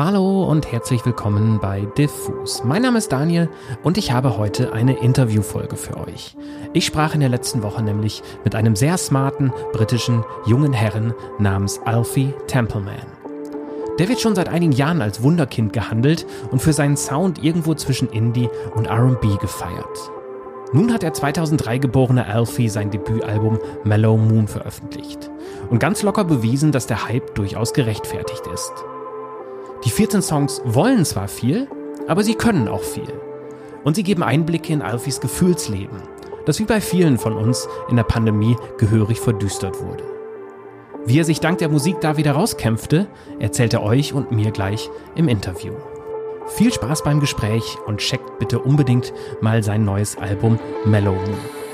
Hallo und herzlich willkommen bei Diffus. Mein Name ist Daniel und ich habe heute eine Interviewfolge für euch. Ich sprach in der letzten Woche nämlich mit einem sehr smarten britischen jungen Herren namens Alfie Templeman. Der wird schon seit einigen Jahren als Wunderkind gehandelt und für seinen Sound irgendwo zwischen Indie und RB gefeiert. Nun hat der 2003 geborene Alfie sein Debütalbum Mellow Moon veröffentlicht und ganz locker bewiesen, dass der Hype durchaus gerechtfertigt ist. Die 14 Songs wollen zwar viel, aber sie können auch viel. Und sie geben Einblicke in Alfies Gefühlsleben, das wie bei vielen von uns in der Pandemie gehörig verdüstert wurde. Wie er sich dank der Musik da wieder rauskämpfte, erzählt er euch und mir gleich im Interview. Viel Spaß beim Gespräch und checkt bitte unbedingt mal sein neues Album Mellow Moon.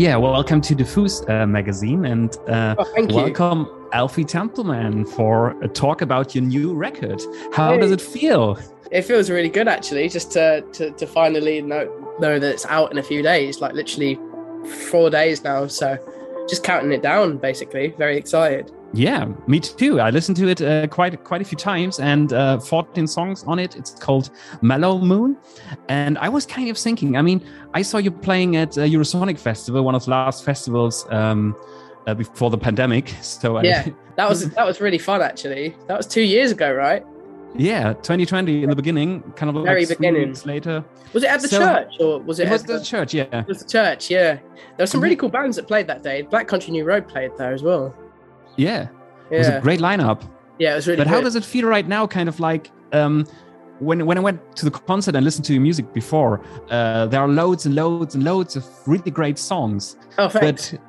Yeah, well, welcome to Diffus uh, magazine and uh, oh, welcome you. Alfie Templeman for a talk about your new record. How hey. does it feel? It feels really good actually, just to, to, to finally know, know that it's out in a few days, like literally four days now. So just counting it down, basically. Very excited. Yeah, me too. I listened to it uh, quite quite a few times, and uh, 14 songs on it. It's called Mellow Moon, and I was kind of thinking. I mean, I saw you playing at uh, Eurosonic Festival, one of the last festivals um, uh, before the pandemic. So yeah, I, that was that was really fun. Actually, that was two years ago, right? Yeah, 2020 in the beginning, kind of very like beginning. Later. Was it at the so, church or was it? It was the, the, church. Yeah, it was the church. Yeah, there were some really cool bands that played that day. Black Country New Road played there as well. Yeah, yeah. it was a great lineup. Yeah, it was really. But good. how does it feel right now? Kind of like um, when when I went to the concert and listened to your music before, uh, there are loads and loads and loads of really great songs. Oh, thanks. But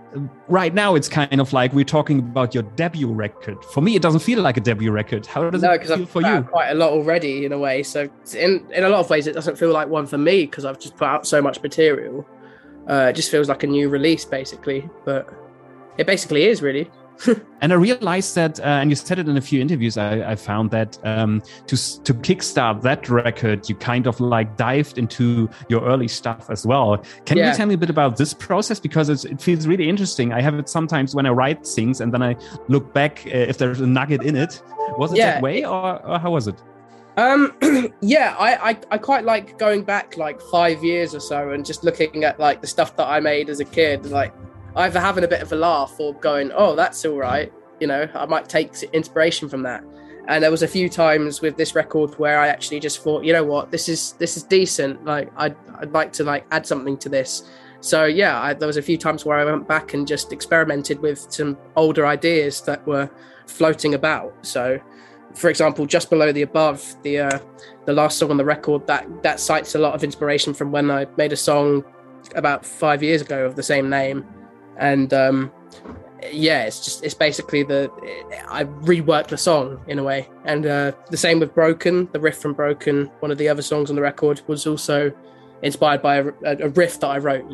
right now it's kind of like we're talking about your debut record. For me, it doesn't feel like a debut record. How does no, it feel I've for you? Quite a lot already, in a way. So in in a lot of ways, it doesn't feel like one for me because I've just put out so much material. Uh, it just feels like a new release, basically. But it basically is really. and I realized that, uh, and you said it in a few interviews. I, I found that um, to to kickstart that record, you kind of like dived into your early stuff as well. Can yeah. you tell me a bit about this process because it feels really interesting? I have it sometimes when I write things, and then I look back uh, if there's a nugget in it. Was it yeah. that way, or, or how was it? Um, yeah, I, I, I quite like going back like five years or so and just looking at like the stuff that I made as a kid, like either having a bit of a laugh or going, "Oh, that's all right." You know, I might take inspiration from that. And there was a few times with this record where I actually just thought, you know what, this is this is decent. Like I'd I'd like to like add something to this. So yeah, I, there was a few times where I went back and just experimented with some older ideas that were floating about. So, for example, just below the above, the uh, the last song on the record that that cites a lot of inspiration from when I made a song about five years ago of the same name and um, yeah, it's just it's basically the I reworked the song in a way, and uh, the same with Broken. The riff from Broken, one of the other songs on the record, was also inspired by a, a riff that I wrote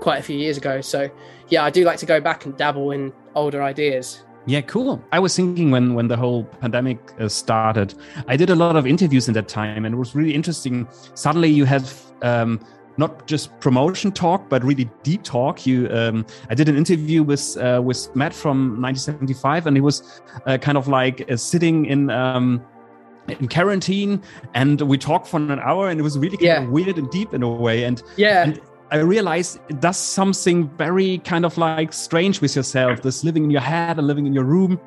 quite a few years ago. So yeah, I do like to go back and dabble in older ideas. Yeah, cool. I was thinking when when the whole pandemic uh, started, I did a lot of interviews in that time, and it was really interesting. Suddenly, you have um, not just promotion talk, but really deep talk. You, um, I did an interview with uh, with Matt from 1975, and he was uh, kind of like uh, sitting in. Um, in quarantine and we talked for an hour and it was really kind yeah. of weird and deep in a way and yeah and I realized it does something very kind of like strange with yourself this living in your head and living in your room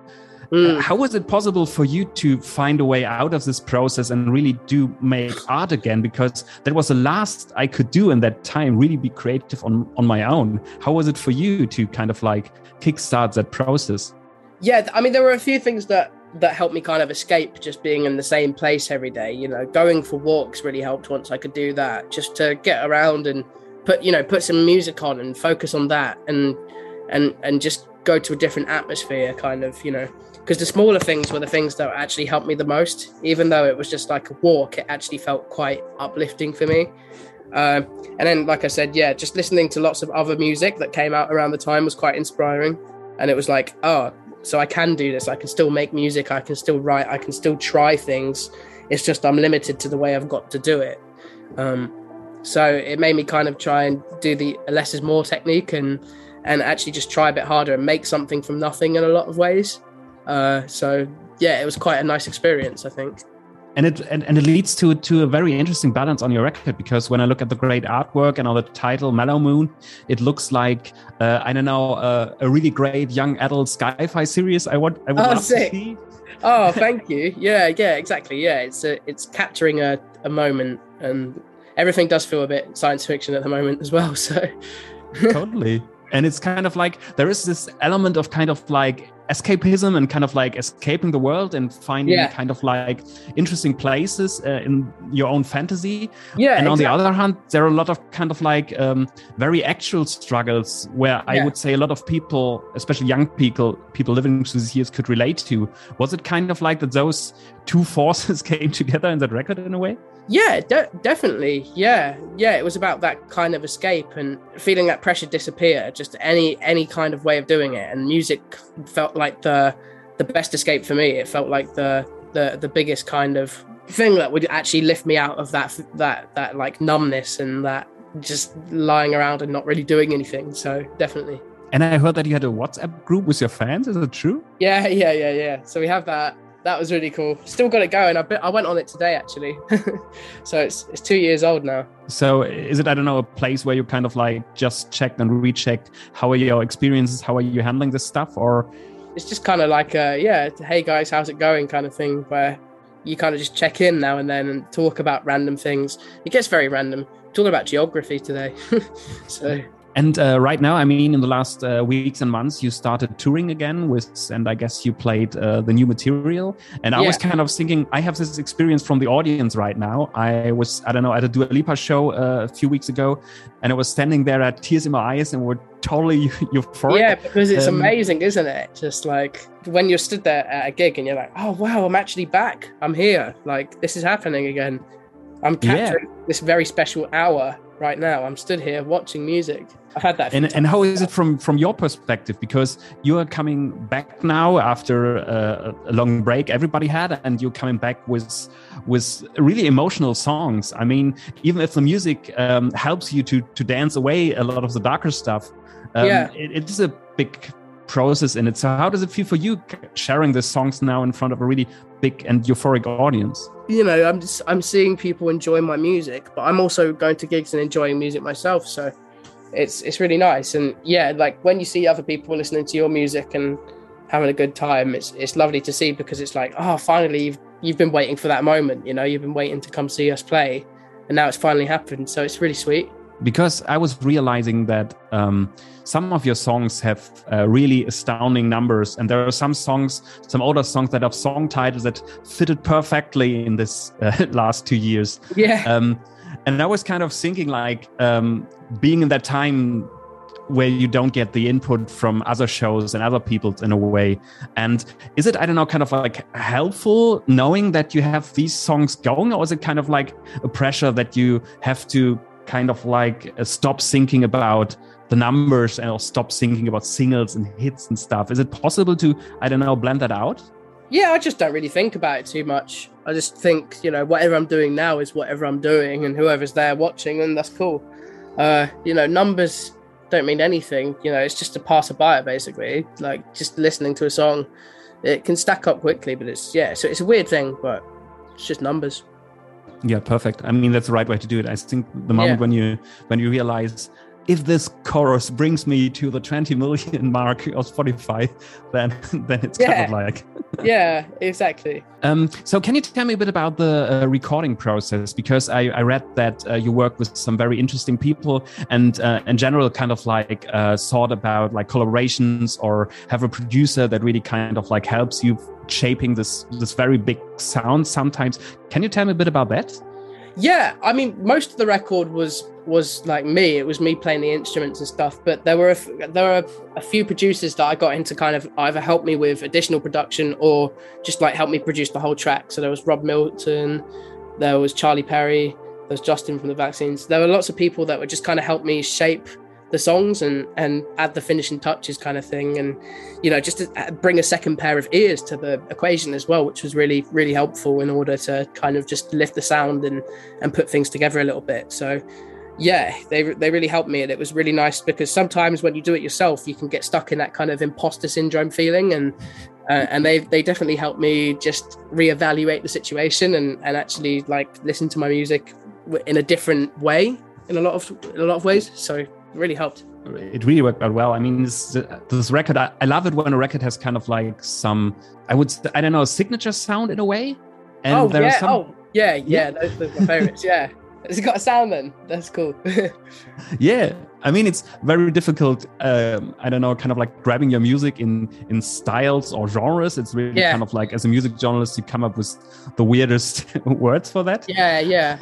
Mm. How was it possible for you to find a way out of this process and really do make art again? Because that was the last I could do in that time, really be creative on, on my own. How was it for you to kind of like kickstart that process? Yeah, I mean, there were a few things that that helped me kind of escape just being in the same place every day. You know, going for walks really helped once I could do that, just to get around and put you know put some music on and focus on that and and and just go to a different atmosphere, kind of you know because the smaller things were the things that actually helped me the most. Even though it was just like a walk, it actually felt quite uplifting for me. Uh, and then, like I said, yeah, just listening to lots of other music that came out around the time was quite inspiring. And it was like, oh, so I can do this. I can still make music. I can still write. I can still try things. It's just I'm limited to the way I've got to do it. Um, So it made me kind of try and do the less is more technique and and actually just try a bit harder and make something from nothing in a lot of ways. Uh, so yeah, it was quite a nice experience, I think. And it and, and it leads to to a very interesting balance on your record because when I look at the great artwork and on the title Mellow Moon, it looks like uh, I don't know uh, a really great young adult sci-fi series. I want I would oh, love sick. to see. Oh, thank you. Yeah, yeah, exactly. Yeah, it's a, it's capturing a, a moment, and everything does feel a bit science fiction at the moment as well. So totally and it's kind of like there is this element of kind of like escapism and kind of like escaping the world and finding Yeah. kind of like interesting places uh, in your own fantasy. Yeah, and on the other hand there are a lot of kind of like um, very actual struggles where i would say a lot of people especially young people people living through these years could relate to. Was it kind of like that those two forces came together in that record in a way Yeah, de- definitely. Yeah, yeah. It was about that kind of escape and feeling that pressure disappear. Just any any kind of way of doing it, and music felt like the the best escape for me. It felt like the the the biggest kind of thing that would actually lift me out of that that that like numbness and that just lying around and not really doing anything. So definitely. and i heard that you had a whatsapp group with your fans is it true Yeah, yeah, yeah, yeah. So we have that. That was really cool. Still got it going. I bit, I went on it today actually. so it's it's two years old now. So is it I don't know a place where you kind of like just checked and rechecked how are your experiences, how are you handling this stuff, or It's just kind of like a yeah, hey guys, how's it going kind of thing where you kind of just check in now and then and talk about random things. It gets very random. talking about geography today. so and uh, right now I mean in the last uh, weeks and months you started touring again with and I guess you played uh, the new material and I was kind of thinking I have this experience from the audience right now. I was I don't know at a Dua Lipa show uh, a few weeks ago and I was standing there at tears in my eyes and were totally euphoric. yeah, because it's Um, amazing, isn't it? Just like when you're stood there at a gig and you're like, oh wow, I'm actually back. I'm here. Like this is happening again. I'm Yeah. capturing this very special hour right now. I'm stood here watching music. I've had that. and and how is it from from your perspective because you are coming back now after uh, a long break everybody had and you're coming back with with really emotional songs i mean even if the music um, helps you to to dance away a lot of the darker stuff um, Yeah. it, it's a big process in it so how does it feel for you sharing the songs now in front of a really big and euphoric audience you know, I'm just I'm seeing people enjoy my music, but I'm also going to gigs and enjoying music myself. So it's it's really nice. And yeah, like when you see other people listening to your music and having a good time, it's it's lovely to see because it's like, oh, finally you've you've been waiting for that moment. You know, you've been waiting to come see us play, and now it's finally happened. So it's really sweet. Because I was realizing that um, some of your songs have uh, really astounding numbers, and there are some songs, some older songs that have song titles that fitted perfectly in this uh, last two years. Yeah, Um, and I was kind of thinking, like, um, being in that time where you don't get the input from other shows and other people in a way. And is it, I don't know, kind of like helpful knowing that you have these songs going, or is it kind of like a pressure that you have to kind of like uh, stop thinking about the numbers and stop thinking about singles and hits and stuff? Is it possible to, I don't know, blend that out? yeah. I just don't really think about it too much. I just think, you know, whatever I'm doing now is whatever I'm doing, and whoever's there watching, and that's cool. Uh, you know, numbers don't mean anything. You know, it's just a passerby basically. Like just listening to a song, it can stack up quickly, but it's yeah. So it's a weird thing, but it's just numbers. Yeah, perfect. I mean, that's the right way to do it. I think the moment Yeah. when you when you realize if this chorus brings me to the 20 million mark of Spotify, then then it's kind of like. Yeah, exactly. Um, so, can you tell me a bit about the uh, recording process? Because I, I read that uh, you work with some very interesting people, and uh, in general, kind of like uh, thought about like collaborations or have a producer that really kind of like helps you shaping this this very big sound. Sometimes, can you tell me a bit about that? Yeah, I mean, most of the record was was like me. It was me playing the instruments and stuff. But there were a, there were a few producers that I got into kind of either help me with additional production or just like help me produce the whole track. So there was Rob Milton, there was Charlie Perry, there was Justin from the Vaccines. There were lots of people that would just kind of help me shape the songs and and add the finishing touches kind of thing. And you know just to uh, bring a second pair of ears to the equation as well which was really really helpful in order to kind of just lift the sound and and put things together a little bit. So yeah, they they really helped me, and it was really nice because sometimes when you do it yourself, you can get stuck in that kind of imposter syndrome feeling, and uh, and they they definitely helped me just reevaluate the situation and and actually like listen to my music in a different way in a lot of in a lot of ways. So really helped. It really worked out well. I mean, this, this record, I, I love it when a record has kind of like some, I would, I don't know, signature sound in a way. And oh, yeah. Some, oh, yeah, yeah. yeah. Those are my favorites. yeah. It's got a sound then. That's cool. yeah. I mean, it's very difficult. Um, I don't know, kind of like grabbing your music in in styles or genres. It's really yeah. kind of like, as a music journalist, you come up with the weirdest words for that. Yeah, yeah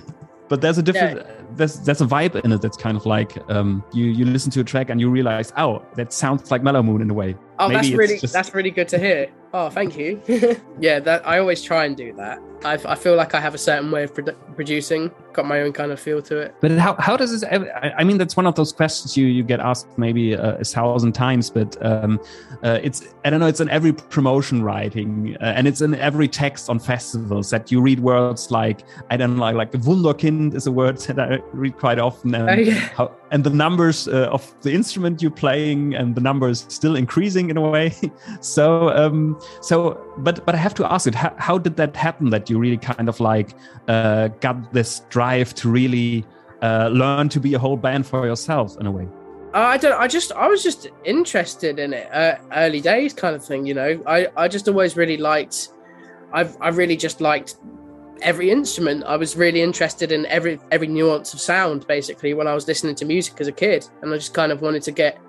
but there's a different yeah. There's there's a vibe in it that's kind of like um, you you listen to a track and you realize oh that sounds like Mellow Moon in a way. Oh, Maybe that's really just... that's really good to hear. Oh, thank you. yeah, that I always try and do that. I, I feel like I have a certain way of produ- producing, got my own kind of feel to it. But how, how does this? I mean, that's one of those questions you you get asked maybe a, a thousand times, but um, uh, it's I don't know. It's in every promotion writing, uh, and it's in every text on festivals that you read words like I don't know, like, like Wunderkind is a word that I read quite often, and, oh, yeah. how, and the numbers uh, of the instrument you're playing, and the numbers still increasing in a way. so um, so but but I have to ask it. How, how did that happen? That you really kind of like uh, got this drive to really uh, learn to be a whole band for yourself in a way? Uh, I don't. I just. I was just interested in it. Uh, early days, kind of thing. You know. I. I just always really liked. I've. I really just liked every instrument. I was really interested in every every nuance of sound. Basically, when I was listening to music as a kid, and I just kind of wanted to get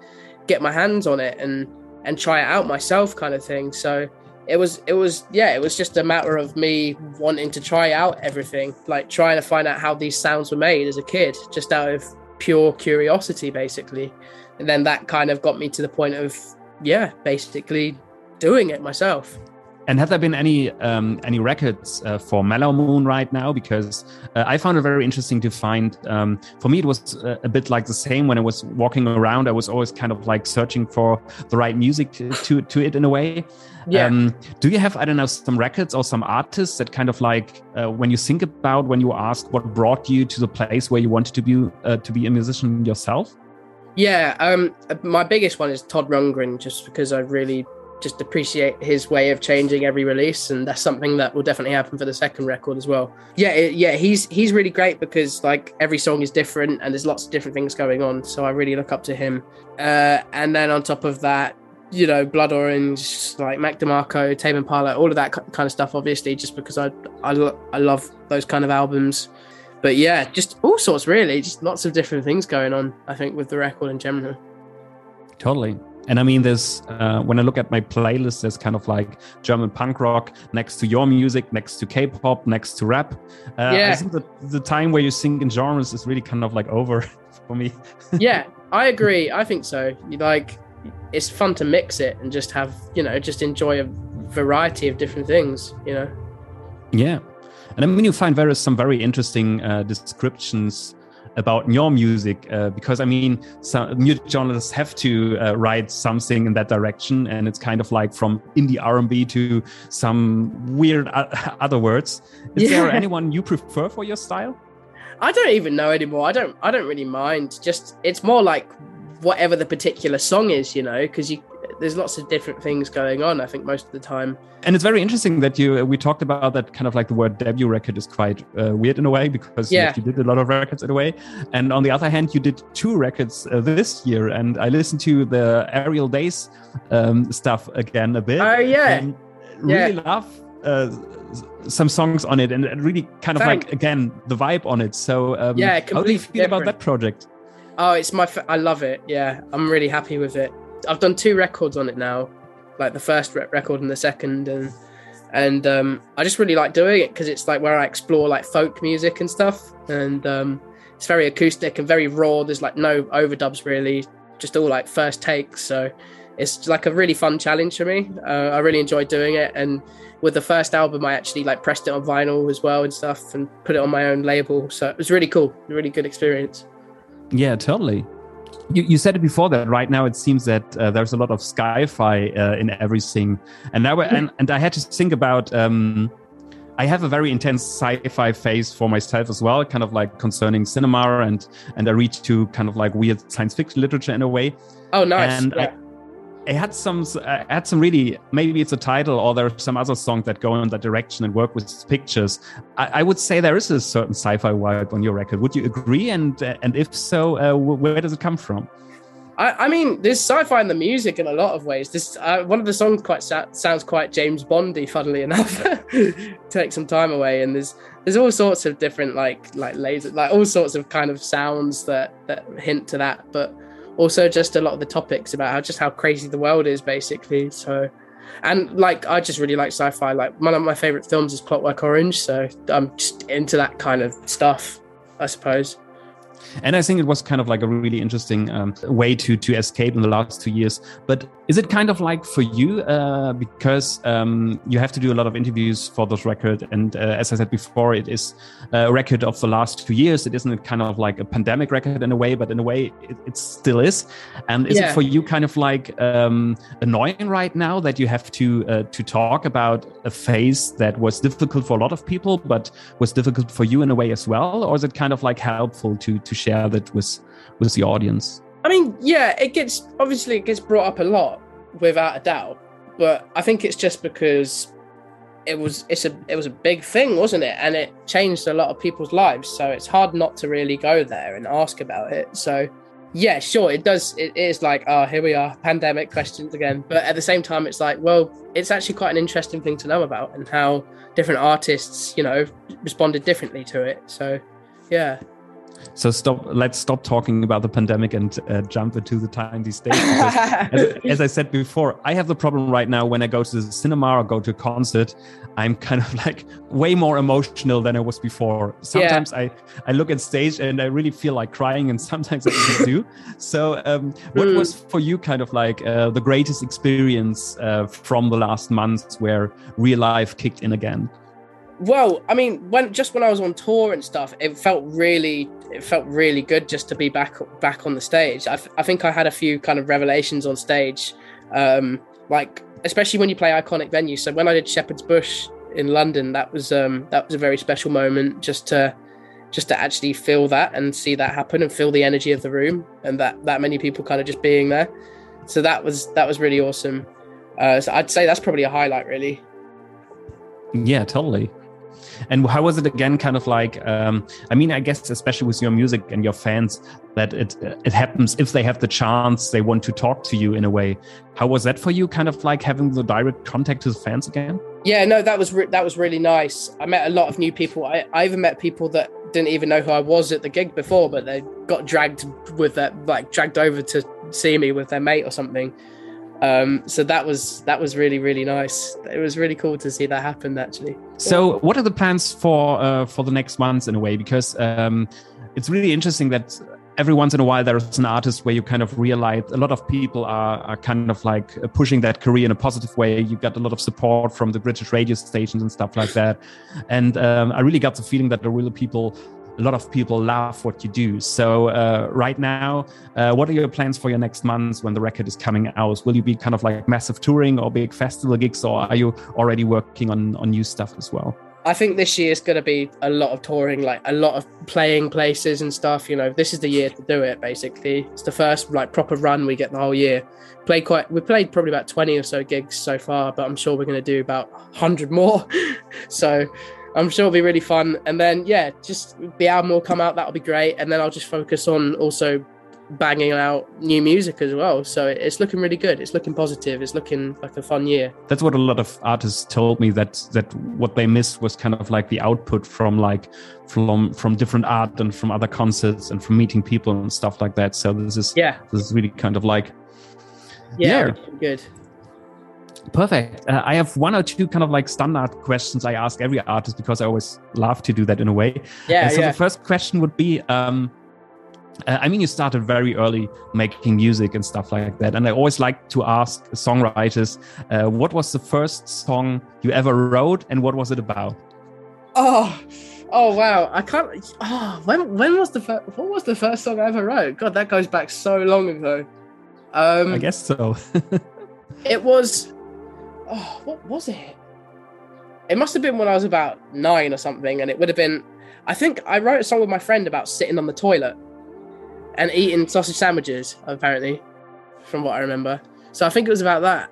get my hands on it and and try it out myself, kind of thing. So it was it was yeah it was just a matter of me wanting to try out everything like trying to find out how these sounds were made as a kid just out of pure curiosity basically and then that kind of got me to the point of yeah basically doing it myself and have there been any um, any records uh, for Mellow Moon right now? Because uh, I found it very interesting to find. Um, for me, it was uh, a bit like the same when I was walking around. I was always kind of like searching for the right music to to, to it in a way. Yeah. Um, do you have I don't know some records or some artists that kind of like uh, when you think about when you ask what brought you to the place where you wanted to be uh, to be a musician yourself? Yeah, um, my biggest one is Todd Rundgren, just because I really just appreciate his way of changing every release, and that's something that will definitely happen for the second record as well. Yeah, it, yeah, he's he's really great because like every song is different and there's lots of different things going on. So I really look up to him. Uh, and then on top of that, you know, Blood Orange, like Mac DeMarco, Tame Impala, all of that kind of stuff. Obviously, just because I I, lo- I love those kind of albums. But yeah, just all sorts really, just lots of different things going on. I think with the record in general. Totally and I mean, there's uh, when I look at my playlist, there's kind of like German punk rock next to your music, next to K-pop, next to rap. Uh, yeah. I think that the time where you sing in genres is really kind of like over for me. yeah, I agree. I think so. You like, it's fun to mix it and just have you know just enjoy a variety of different things. You know. Yeah, and I mean, you find is some very interesting uh, descriptions about your music uh, because I mean, some music journalists have to uh, write something in that direction, and it's kind of like from indie R&B to some weird other words. Is yeah. there anyone you prefer for your style? I don't even know anymore. I don't. I don't really mind. Just it's more like whatever the particular song is, you know, because you there's lots of different things going on. I think most of the time. And it's very interesting that you we talked about that kind of like the word debut record is quite uh, weird in a way because yeah. you did a lot of records in a way, and on the other hand, you did two records uh, this year, and I listened to the Aerial Days um, stuff again a bit. Oh yeah, really yeah. love. Uh, some songs on it and really kind of Thank. like again the vibe on it so um, yeah how do you feel different. about that project oh it's my i love it yeah i'm really happy with it I've done two records on it now, like the first record and the second, and and um, I just really like doing it because it's like where I explore like folk music and stuff, and um, it's very acoustic and very raw. There's like no overdubs really, just all like first takes. So it's like a really fun challenge for me. Uh, I really enjoy doing it, and with the first album, I actually like pressed it on vinyl as well and stuff, and put it on my own label. So it was really cool, really good experience. Yeah, totally. You, you said it before that right now it seems that uh, there's a lot of sci-fi uh, in everything, and now and, and I had to think about um, I have a very intense sci-fi phase for myself as well, kind of like concerning cinema and and I read to kind of like weird science fiction literature in a way. Oh, nice. And yeah. I, had some I had some really maybe it's a title or there are some other songs that go in that direction and work with pictures. I, I would say there is a certain sci-fi vibe on your record. Would you agree? And uh, and if so, uh, where does it come from? I, I, mean, there's sci-fi in the music in a lot of ways. This uh, one of the songs quite sa- sounds quite James Bondy, funnily enough. Take some time away, and there's there's all sorts of different like like laser like all sorts of kind of sounds that that hint to that, but also just a lot of the topics about how just how crazy the world is, basically. So, and like I just really like sci-fi. Like one of my favorite films is Clockwork Orange, so I'm just into that kind of stuff, I suppose. And I think it was kind of like a really interesting um, way to to escape in the last two years. But is it kind of like for you uh, because um, you have to do a lot of interviews for this record, and uh, as I said before, it is a record of the last two years. It isn't kind of like a pandemic record in a way, but in a way it, it still is. And is yeah. it for you kind of like um, annoying right now that you have to uh, to talk about a phase that was difficult for a lot of people, but was difficult for you in a way as well, or is it kind of like helpful to to share that with with the audience? I mean, yeah, it gets obviously it gets brought up a lot without a doubt, but I think it's just because it was it's a it was a big thing, wasn't it? And it changed a lot of people's lives, so it's hard not to really go there and ask about it. So yeah, sure, it does. It is like, oh, here we are, pandemic questions again. But at the same time, it's like, well, it's actually quite an interesting thing to know about and how different artists, you know, responded differently to it. So, yeah. So stop. Let's stop talking about the pandemic and uh, jump into the time these days. as, as, I said before, I have the problem right now when I go to the cinema or go to a concert. I'm kind of like way more emotional than I was before. Sometimes yeah. I I look at stage and I really feel like crying, and sometimes I do. So, um, what mm. was for you kind of like uh, the greatest experience uh, from the last months where real life kicked in again? Well, I mean, when just when I was on tour and stuff, it felt really, it felt really good just to be back back on the stage. I, I think I had a few kind of revelations on stage, um, like especially when you play iconic venues. So when I did Shepherd's Bush in London, that was um, that was a very special moment just to just to actually feel that and see that happen and feel the energy of the room and that that many people kind of just being there. So that was that was really awesome. Uh, so I'd say that's probably a highlight, really. Yeah, totally. And how was it again? Kind of like, um, I mean, I guess especially with your music and your fans, that it it happens if they have the chance, they want to talk to you in a way. How was that for you? Kind of like having the direct contact to the fans again. Yeah, no, that was that was really nice. I met a lot of new people. I, I even met people that didn't even know who I was at the gig before, but they got dragged with that, like dragged over to see me with their mate or something. Um, so that was that was really really nice. It was really cool to see that happen actually. So what are the plans for uh, for the next months in a way? Because um, it's really interesting that every once in a while there's an artist where you kind of realize a lot of people are, are kind of like pushing that career in a positive way. You got a lot of support from the British radio stations and stuff like that. And um, I really got the feeling that the real people a lot of people love what you do. So uh, right now, uh, what are your plans for your next months when the record is coming out? Will you be kind of like massive touring or big festival gigs, or are you already working on on new stuff as well? I think this year is going to be a lot of touring, like a lot of playing places and stuff. You know, this is the year to do it. Basically, it's the first like proper run we get the whole year. Play quite. We played probably about twenty or so gigs so far, but I'm sure we're going to do about hundred more. so I'm sure it'll be really fun. And then yeah, just the album will come out. That'll be great. And then I'll just focus on also banging out new music as well. So it's looking really good. It's looking positive. It's looking like a fun year. That's what a lot of artists told me that that what they missed was kind of like the output from like from from different art and from other concerts and from meeting people and stuff like that. So this is yeah, this is really kind of like yeah, yeah. good. Perfect. Uh, I have one or two kind of like standard questions I ask every artist because I always love to do that in a way. Yeah. Uh, so yeah. the first question would be, um, uh, I mean, you started very early making music and stuff like that, and I always like to ask songwriters, uh, what was the first song you ever wrote, and what was it about? Oh, oh wow! I can't. Oh, when when was the first? What was the first song I ever wrote? God, that goes back so long ago. Um, I guess so. it was oh, what was it? it must have been when I was about nine or something, and it would have been. I think I wrote a song with my friend about sitting on the toilet and eating sausage sandwiches. Apparently, from what I remember. So I think it was about that.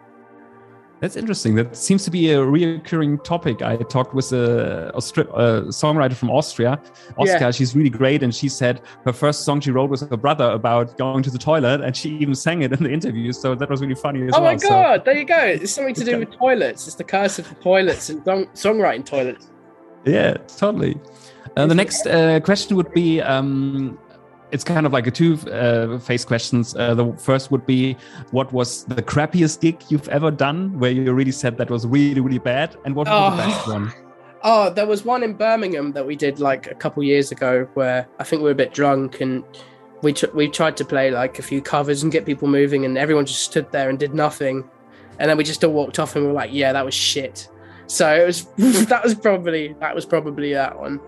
That's interesting. That seems to be a reoccurring topic. I talked with a, Austri- a songwriter from Austria, Oska. Yeah. She's really great, and she said her first song she wrote was her brother about going to the toilet, and she even sang it in the interview. So that was really funny as oh well. Oh my god! So, there you go. It's something to do with toilets. It's the curse of the toilets and song- songwriting toilets. Yeah, totally. Uh, the next uh, question would be um, it's kind of like a two uh, phase questions. Uh, the first would be, what was the crappiest gig you've ever done, where you really said that was really really bad, and what was oh. the best one? Oh, there was one in Birmingham that we did like a couple years ago, where I think we were a bit drunk and we tr- we tried to play like a few covers and get people moving, and everyone just stood there and did nothing, and then we just all walked off and we were like, yeah, that was shit. So it was that was probably that was probably that one.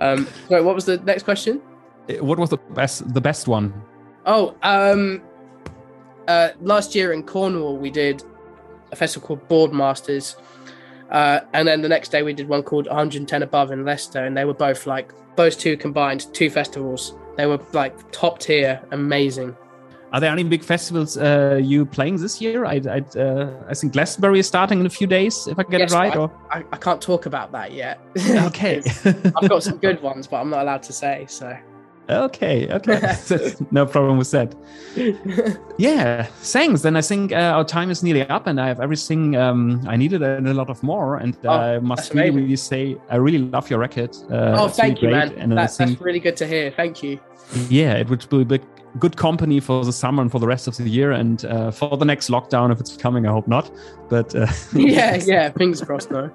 Um, so what was the next question? What was the best the best one? Oh, um, uh, last year in Cornwall we did a festival called Boardmasters, uh, and then the next day we did one called 110 Above in Leicester, and they were both like those two combined, two festivals. They were like top tier, amazing. Are there any big festivals uh, you playing this year? I I, uh, I think Glastonbury is starting in a few days, if I get yes, it right. I, or I, I, can't talk about that yet. Okay, I've got some good ones, but I'm not allowed to say. So Okay, okay. no problem with that. yeah, thanks. Then I think uh, our time is nearly up, and I have everything um, I needed and a lot of more. And uh, oh, I must really, really say, I really love your record. Uh, oh, thank you, man. And that, think, that's really good to hear. Thank you. Yeah, it would be a good company for the summer and for the rest of the year, and uh, for the next lockdown if it's coming. I hope not, but uh, yeah, yeah, fingers crossed though.